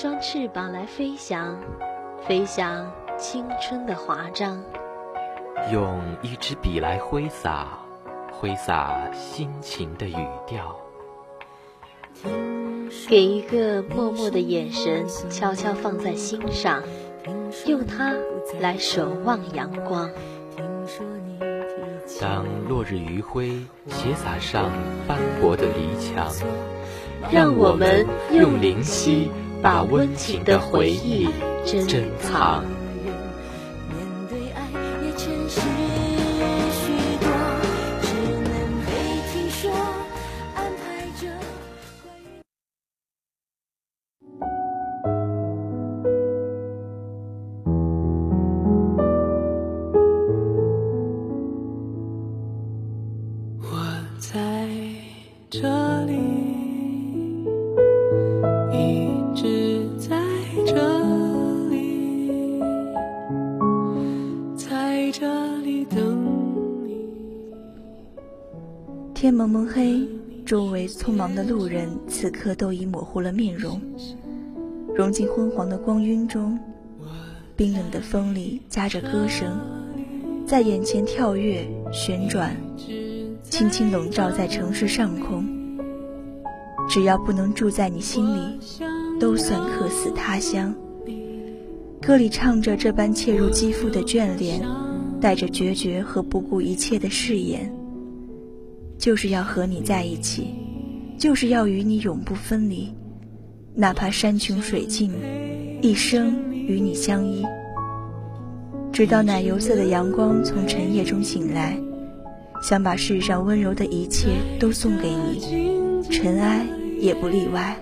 双翅膀来飞翔，飞翔青春的华章；用一支笔来挥洒，挥洒心情的语调。给一个默默的眼神，悄悄放在心上，用它来守望阳光。当落日余晖斜洒上斑驳的篱墙，让我们用灵犀把温情的回忆珍藏。的路人此刻都已模糊了面容，融进昏黄的光晕中。冰冷的风里夹着歌声，在眼前跳跃旋转，轻轻笼罩在城市上空。只要不能住在你心里，都算客死他乡。歌里唱着这般切入肌肤的眷恋，带着决绝和不顾一切的誓言。就是要和你在一起，就是要与你永不分离，哪怕山穷水尽，一生与你相依。直到奶油色的阳光从晨夜中醒来，想把世上温柔的一切都送给你，尘埃也不例外。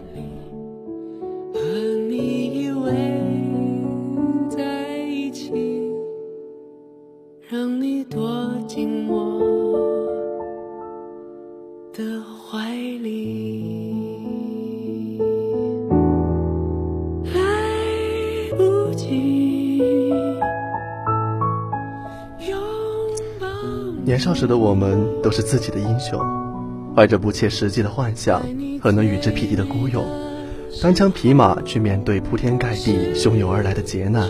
少时的我们都是自己的英雄，怀着不切实际的幻想和能与之匹敌的孤勇，单枪匹马去面对铺天盖地汹涌而来的劫难，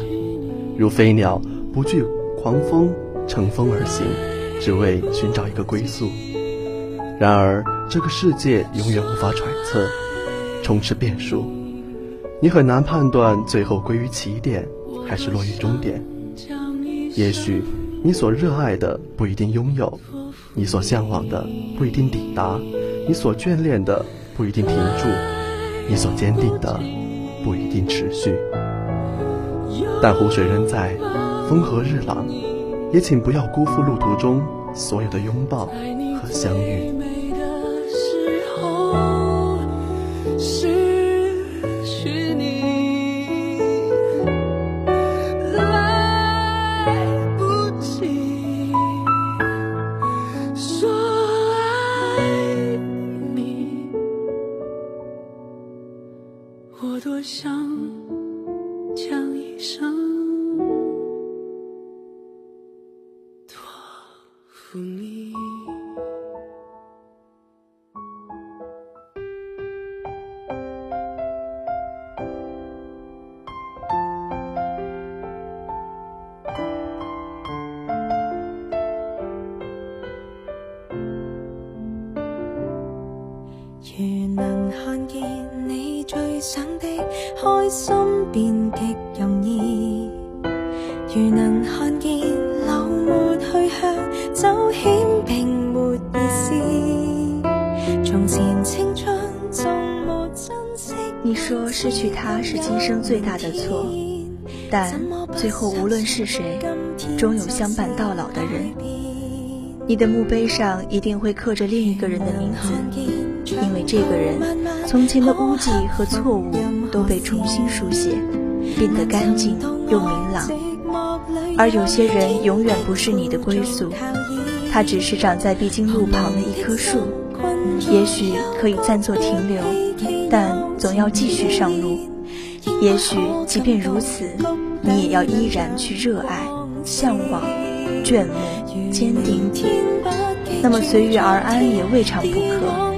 如飞鸟不惧狂风，乘风而行，只为寻找一个归宿。然而，这个世界永远无法揣测，充斥变数，你很难判断最后归于起点还是落于终点。也许，你所热爱的不一定拥有，你所向往的不一定抵达，你所眷恋的不一定停住，你所坚定的不一定持续。但湖水仍在，风和日朗，也请不要辜负路途中所有的拥抱和相遇。你最想的开心，便极容易；如能看见流没去向，走险并没意思。从前青春纵没珍惜。你说失去他是今生最大的错，但最后无论是谁，终有相伴到老的人。你的墓碑上一定会刻着另一个人的名字。因为这个人从前的污迹和错误都被重新书写，变得干净又明朗。而有些人永远不是你的归宿，他只是长在必经路旁的一棵树，也许可以暂作停留，但总要继续上路。也许即便如此，你也要依然去热爱、向往、眷慕、坚定。那么随遇而安也未尝不可，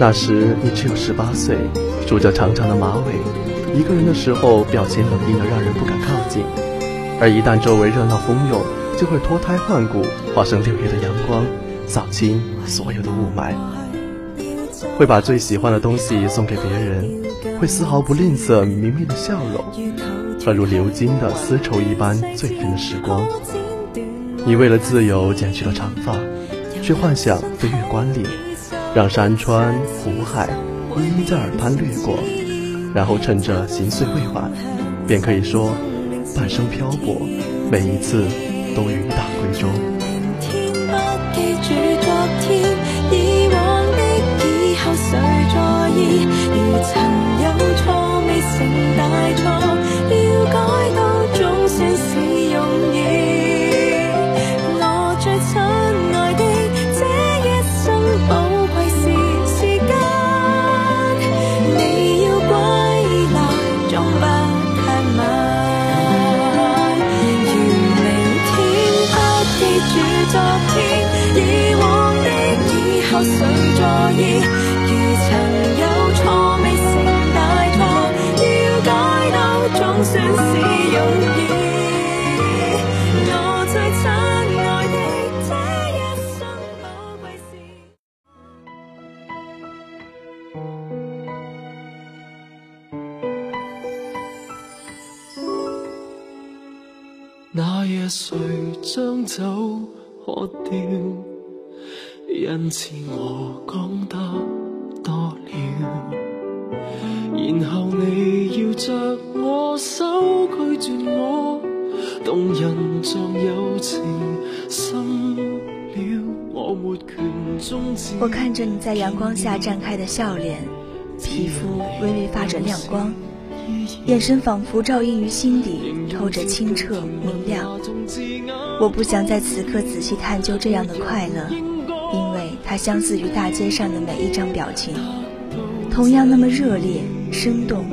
那时你只有十八岁，梳着长长的马尾，一个人的时候表情冷硬的让人不敢靠近，而一旦周围热闹蜂拥，就会脱胎换骨，化成六月的阳光，扫清所有的雾霾。会把最喜欢的东西送给别人，会丝毫不吝啬明媚的笑容，和如流金的丝绸一般醉人的时光。你为了自由剪去了长发，却幻想飞越关岭。让山川湖海一一在耳畔掠过，然后趁着行岁未晚，便可以说半生漂泊，每一次都云淡归舟。那掉？因此我讲得多了。然后你要着我手拒绝我，动人像友情深了，我没权终止。我看着你在阳光下绽开的笑脸，皮肤微微发着亮光。眼神仿佛照映于心底，透着清澈明亮。我不想在此刻仔细探究这样的快乐，因为它相似于大街上的每一张表情，同样那么热烈生动，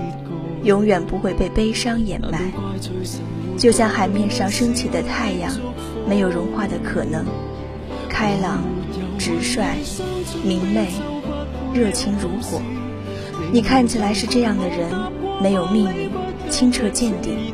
永远不会被悲伤掩埋。就像海面上升起的太阳，没有融化的可能。开朗、直率、明媚、热情如火。你看起来是这样的人。没有秘密，清澈见底，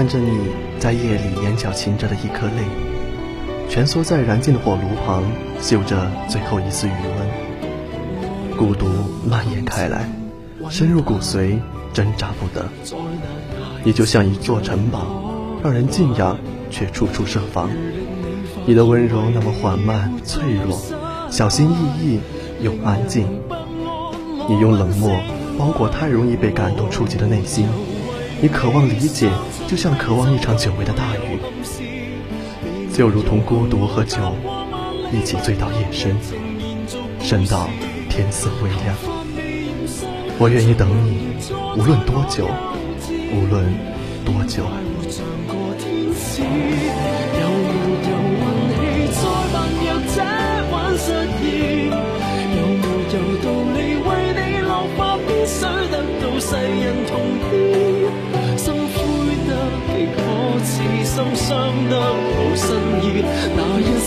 看着你在夜里眼角噙着的一颗泪，蜷缩在燃尽的火炉旁，嗅着最后一丝余温，孤独蔓延开来。深入骨髓，挣扎不得。你就像一座城堡，让人敬仰，却处处设防。你的温柔那么缓慢、脆弱，小心翼翼又安静。你用冷漠包裹太容易被感动触及的内心。你渴望理解，就像渴望一场久违的大雨。就如同孤独和酒，一起醉到夜深，深到天色微亮。我愿意等你，无论多久，无论多久。伤得无新意，那一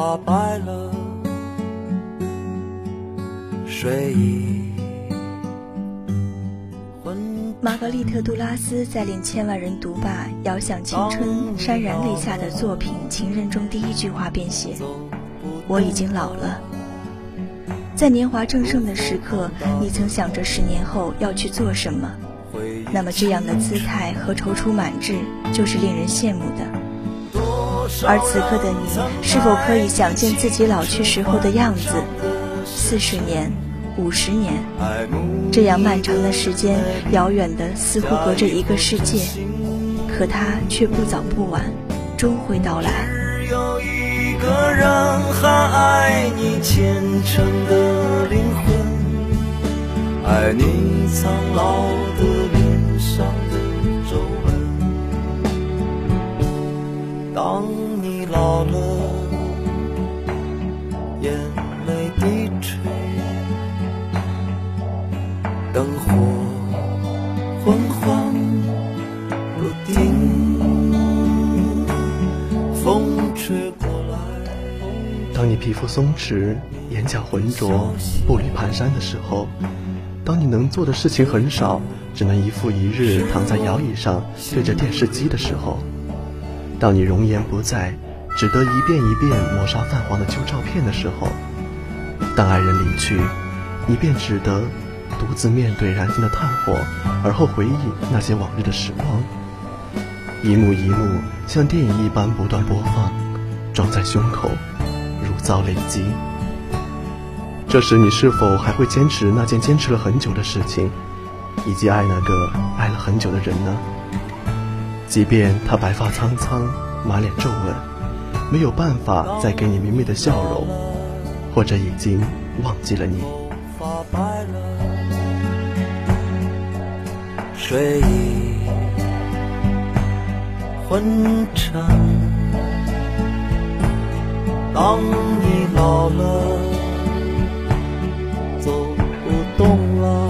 发白了，睡意。玛格丽特·杜拉斯在令千万人读罢遥想青春、潸然泪下的作品《情人》中第一句话便写：“我已经老了。”在年华正盛的时刻，你曾想着十年后要去做什么？那么这样的姿态和踌躇满志，就是令人羡慕的。而此刻的你，是否可以想见自己老去时候的样子？四十年，五十年，这样漫长的时间，遥远的似乎隔着一个世界，可它却不早不晚，终会到来。有一个人还爱你虔诚的灵魂，爱你苍老的。上当你老了，眼泪低垂，灯火昏黄不定，风吹过来。当你皮肤松弛，眼角浑浊，步履蹒跚的时候，当你能做的事情很少。只能一复一日躺在摇椅上对着电视机的时候，当你容颜不在，只得一遍一遍抹杀泛黄的旧照片的时候，当爱人离去，你便只得独自面对燃尽的炭火，而后回忆那些往日的时光，一幕一幕像电影一般不断播放，装在胸口，如遭雷击。这时你是否还会坚持那件坚持了很久的事情？以及爱那个爱了很久的人呢？即便他白发苍苍，满脸皱纹，没有办法再给你明媚的笑容，或者已经忘记了你。睡意昏沉，当你老了，走不动了。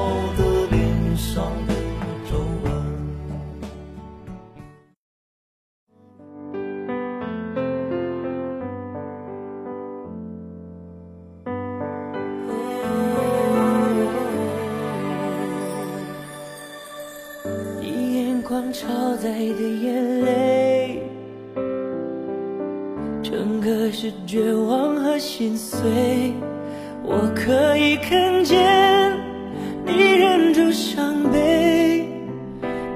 的。超载的眼泪，整个是绝望和心碎。我可以看见你忍住伤悲，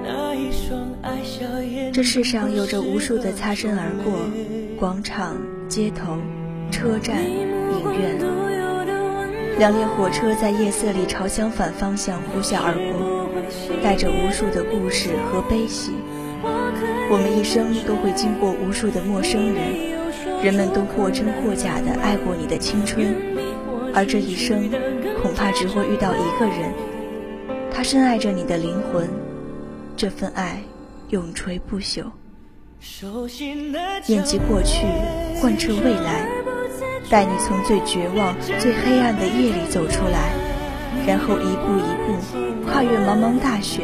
那一双爱笑眼。这世上有着无数的擦身而过，广场、街头、车站、影院，两列火车在夜色里朝相反方向呼啸而过。带着无数的故事和悲喜，我们一生都会经过无数的陌生人，人们都或真或假的爱过你的青春，而这一生恐怕只会遇到一个人，他深爱着你的灵魂，这份爱永垂不朽。念及过去，贯彻未来，带你从最绝望、最黑暗的夜里走出来，然后一步一步跨越茫茫大雪，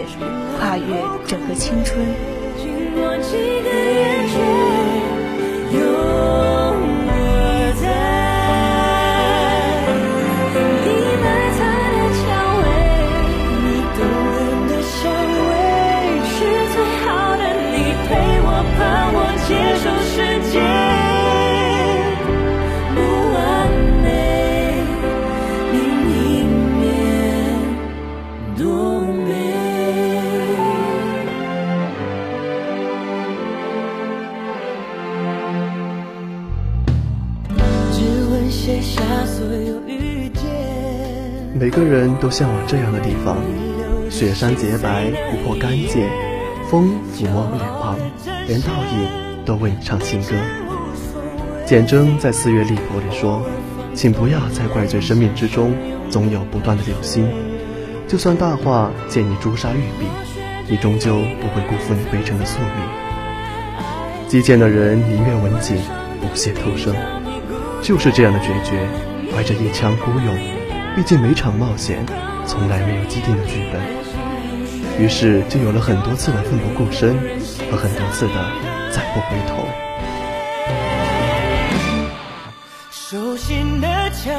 跨越整个青春。每都向往这样的地方：雪山洁白，湖泊干净，风抚摸脸庞，连倒影都为你唱情歌。简征在《四月丽婆》里说：“请不要再怪罪生命之中总有不断的流星，就算大化见你朱砂玉璧，你终究不会辜负你悲沉的宿命。击剑的人宁愿文景，不屑偷生，就是这样的决绝，怀着一腔孤勇。”毕竟每场冒险从来没有既定的剧本，于是就有了很多次的奋不顾身和很多次的再不回头。手心的蔷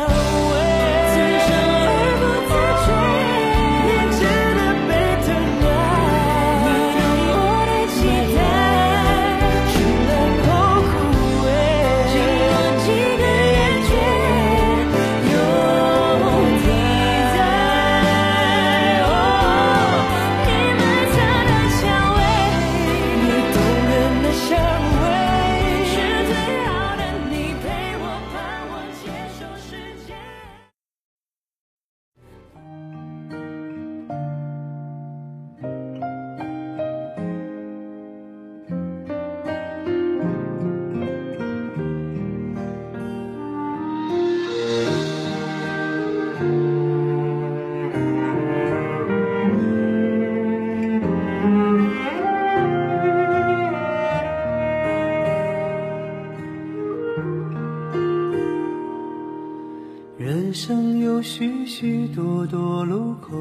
许许多多路口，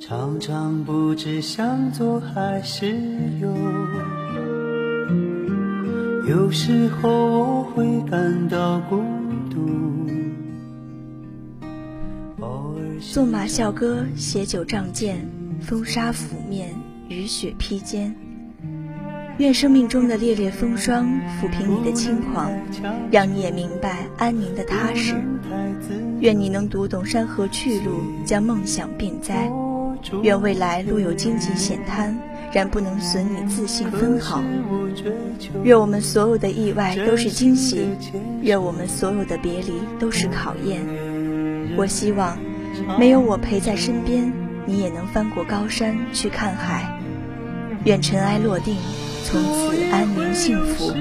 常常不知向左还是右。有时候我会感到孤独。纵马啸歌，携酒仗剑，风沙拂面，雨雪披肩。愿生命中的烈烈风霜抚平你的轻狂，让你也明白安宁的踏实。愿你能读懂山河去路，将梦想变灾。愿未来路有荆棘险滩，然不能损你自信分毫。愿我们所有的意外都是惊喜，愿我们所有的别离都是考验。我希望，没有我陪在身边，你也能翻过高山去看海。愿尘埃落定。从此安宁幸福，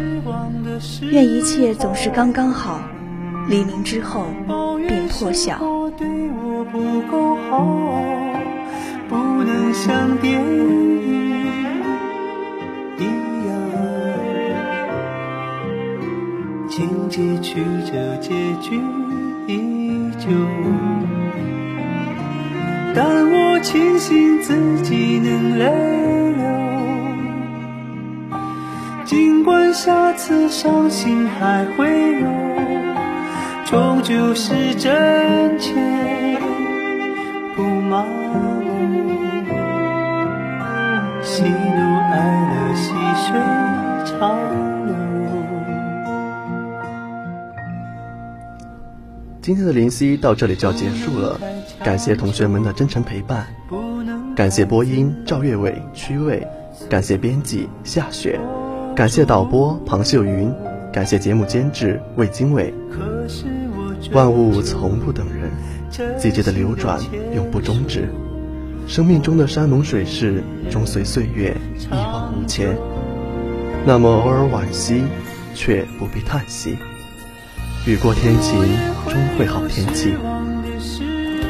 愿一切总是刚刚好。黎明之后便破晓。不能像电影一样，情节曲折，结局依旧。但我庆幸自己能泪流。尽管下次伤心还会有，终究是真切不麻木，喜怒哀乐细水长流。今天的灵犀到这里就要结束了，感谢同学们的真诚陪伴，感谢播音赵月伟、曲伟，感谢编辑夏雪。感谢导播庞秀云感谢节目监制魏经纬。万物从不等人季节的流转永不终止。生命中的山盟水誓终随岁月一往无前。那么偶尔惋惜却不必叹息。雨过天晴终会好天气。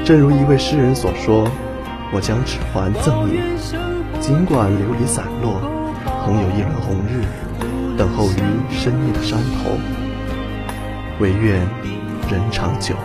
正如一位诗人所说我将指环赠你尽管流离散落同有一轮红日等候于深夜的山头唯愿人长久。